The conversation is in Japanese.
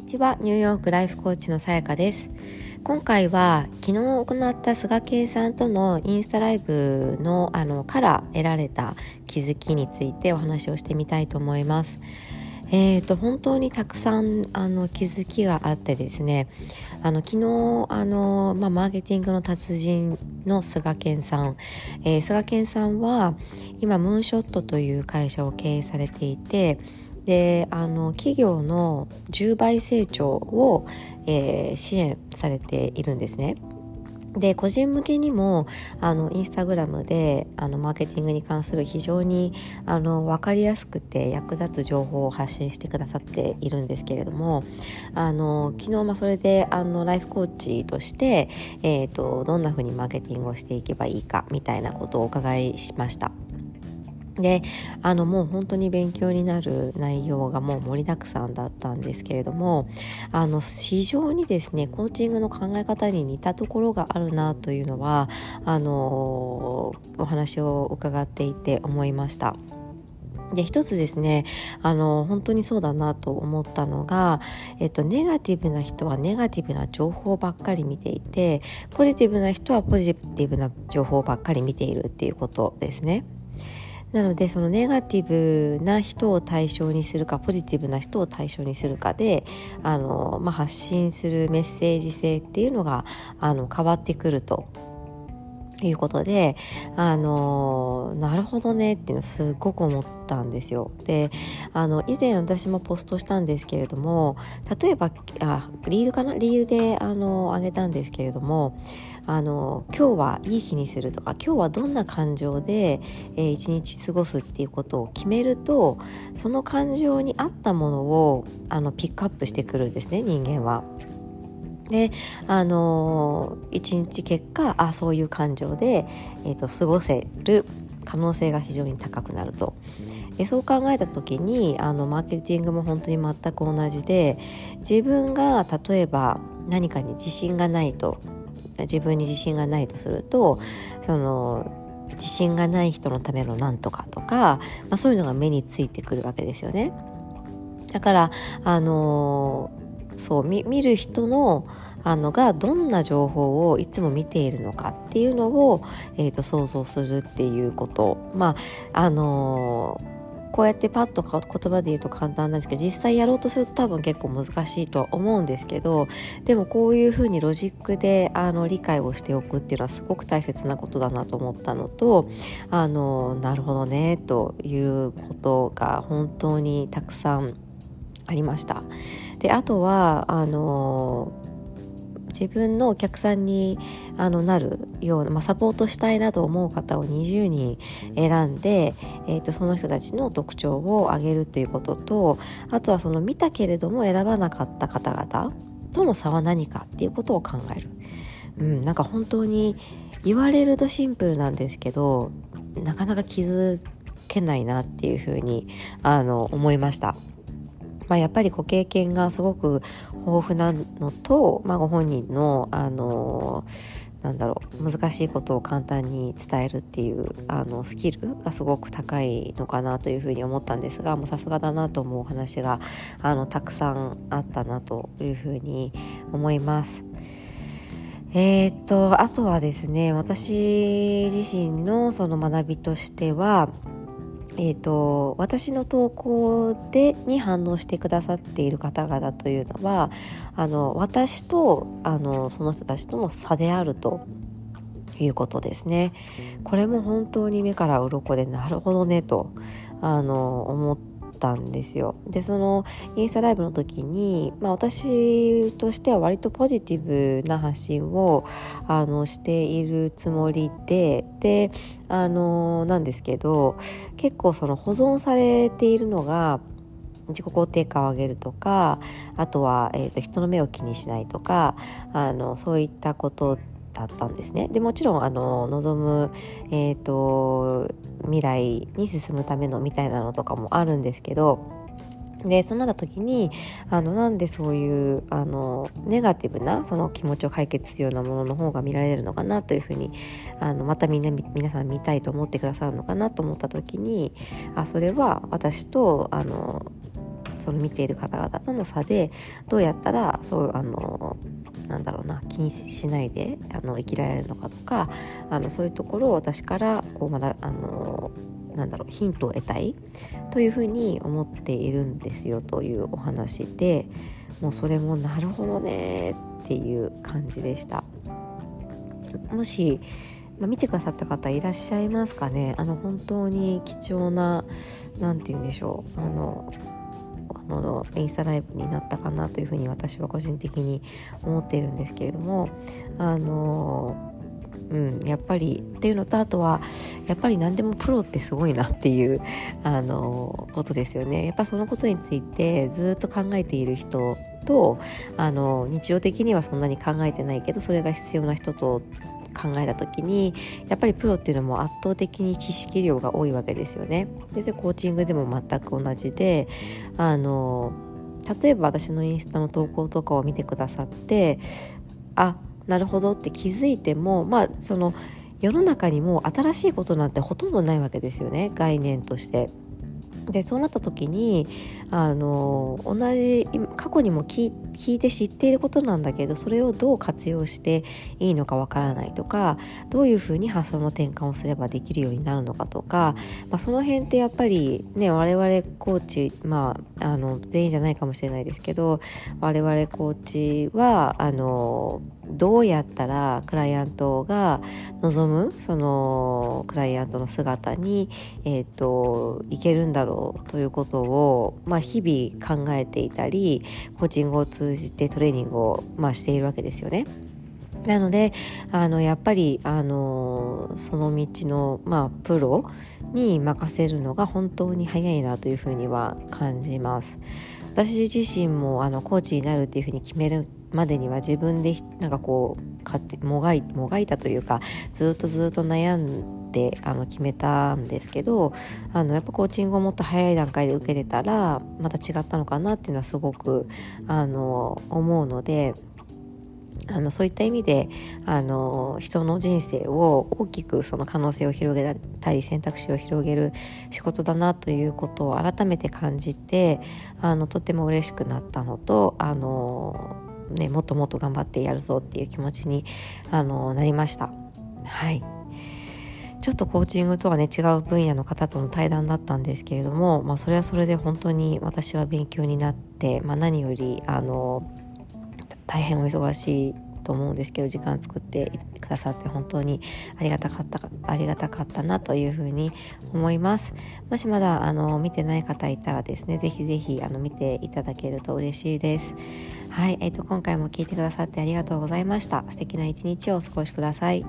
にちは。ニューヨークライフコーチのさやかです。今回は昨日行った菅健さんとのインスタライブのあのから得られた気づきについてお話をしてみたいと思います。えーと、本当にたくさんあの気づきがあってですね。あの昨日あの、まあ、マーケティングの達人の菅健さん、えー、菅健さんは今ムーンショットという会社を経営されていてであの企業の10倍成長を、えー、支援されているんですね。で個人向けにもあのインスタグラムであのマーケティングに関する非常にあの分かりやすくて役立つ情報を発信してくださっているんですけれどもあの昨日まあそれであのライフコーチとして、えーとどんなふうにマーケティングをしていけばいいかみたいなことをお伺いしました。であのもう本当に勉強になる内容がもう盛りだくさんだったんですけれどもあの非常にですねコーチングの考え方に似たところがあるなというのはあのお話を伺っていて思いました。で一つですねあの本当にそうだなと思ったのが、えっと、ネガティブな人はネガティブな情報ばっかり見ていてポジティブな人はポジティブな情報ばっかり見ているっていうことですね。なのでそのネガティブな人を対象にするかポジティブな人を対象にするかであの、まあ、発信するメッセージ性っていうのがあの変わってくると。いうことであのなるほどねっていうのをすごく思ったんですよ。であの以前私もポストしたんですけれども例えばあリールかな？リールであの上げたんですけれどもあの今日はいい日にするとか今日はどんな感情で、えー、一日過ごすっていうことを決めるとその感情に合ったものをあのピックアップしてくるんですね人間は。であの一日結果あそういう感情で、えーと、過ごせる可能性が非常に高くなると。えそう考えた時にあのマーケティングも本当に全く同じで自分が例えば何かに自信がないと自分に自信がないとするとその自信がない人のためのなんとかとか、まあ、そういうのが目についてくるわけですよね。だからあのそう見る人のあのがどんな情報をいつも見ているのかっていうのを、えーと、想像するっていうことまああのこうやってパッと言葉で言うと簡単なんですけど実際やろうとすると多分結構難しいとは思うんですけどでもこういうふうにロジックであの理解をしておくっていうのはすごく大切なことだなと思ったのとあのなるほどねということが本当にたくさんありました。であとはあの自分のお客さんにあのなるような、まあ、サポートしたいなと思う方を20人選んで、えーと、その人たちの特徴を上げるということとあとはその見たけれども選ばなかった方々との差は何かっていうことを考える。うん、なんか本当に言われるとシンプルなんですけどなかなか気づけないなっていうふうにあの思いました。まあ、やっぱりご経験がすごく豊富なのと、まあ、ご本人のあのなんだろう難しいことを簡単に伝えるっていうあのスキルがすごく高いのかなというふうに思ったんですがもうさすがだなと思うお話があのたくさんあったなというふうに思います。えー、っとあとはですね私自身のその学びとしてはえーと、私の投稿でに反応してくださっている方々というのはあの私とあのその人たちとの差であるということですね。これも本当に目から鱗でなるほどねとあの思ったんですよ。でそのインスタライブの時に、まあ、私としては割とポジティブな発信をあのしているつもりでであのなんですけど結構その保存されているのが自己肯定感を上げるとかあとは、えーと人の目を気にしないとかあのそういったことだったんですね。でもちろんあの望む、えーと、未来に進むためのみたいなのとかもあるんですけどでそうなった時にあのなんでそういうあのネガティブなその気持ちを解決するようなものの方が見られるのかなというふうにあのまたみんな皆さん見たいと思ってくださるのかなと思った時にあそれは私とあのその見ている方々との差でどうやったらそうあのなんだろうな気にしないであの生きられるのかとかあのそういうところを私からこうまだあのなんだろうヒントを得たいというふうに思っているんですよというお話でもうそれもなるほどねっていう感じでした。もしま、見てくださった方いらっしゃいますかねあの本当に貴重な何て言うんでしょうあのあのインスタライブになったかなというふうに私は個人的に思っているんですけれどもあのうん、やっぱりっていうのとあとはやっぱり何でもプロってすごいなっていうあのことですよね。やっぱそのことについてずっと考えている人とあの日常的にはそんなに考えてないけどそれが必要な人と考えた時にやっぱりプロっていうのも圧倒的に知識量が多いわけですよね。でそれコーチングでも全く同じであの例えば私のインスタの投稿とかを見てくださってあなるほどって気づいてもまあその世の中にも新しいことなんてほとんどないわけですよね概念として。でそうなった時にあの同じ過去にも聞いて知っていることなんだけどそれをどう活用していいのかわからないとかどういうふうに発想の転換をすればできるようになるのかとか、まあ、その辺ってやっぱりね我々コーチまああの全員じゃないかもしれないですけど我々コーチはあのどうやったらクライアントが望むそのクライアントの姿に、えーと、いけるんだろうということを、まあ、日々考えていたりコーチングを通じてトレーニングを、まあ、しているわけですよね。なのであのやっぱりあのその道の、まあ、プロに任せるのが本当に早いなというふうには感じます。私自身もあのコーチになるっていうふうに決めるまでには自分でなんかこうかってもがいもがいたというかずっとずっと悩んであの決めたんですけどあのやっぱコーチングをもっと早い段階で受けてたらまた違ったのかなっていうのはすごくあの思うので。あのそういった意味であの人の人生を大きくその可能性を広げたり選択肢を広げる仕事だなということを改めて感じてあのとても嬉しくなったのとあのね、もっともっと頑張ってやるぞっていう気持ちにあのなりました。はいちょっとコーチングとはね違う分野の方との対談だったんですけれども、まあ、それはそれで本当に私は勉強になって、まあ、何よりあの大変お忙しいと思うんですけど時間作ってくださって本当にありがたかったありがたかったなというふうに思います。もしまだあの見てない方いたらですねぜひぜひあの見ていただけると嬉しいです。はい、えーと、今回も聞いてくださってありがとうございました。素敵な一日をお過ごしください。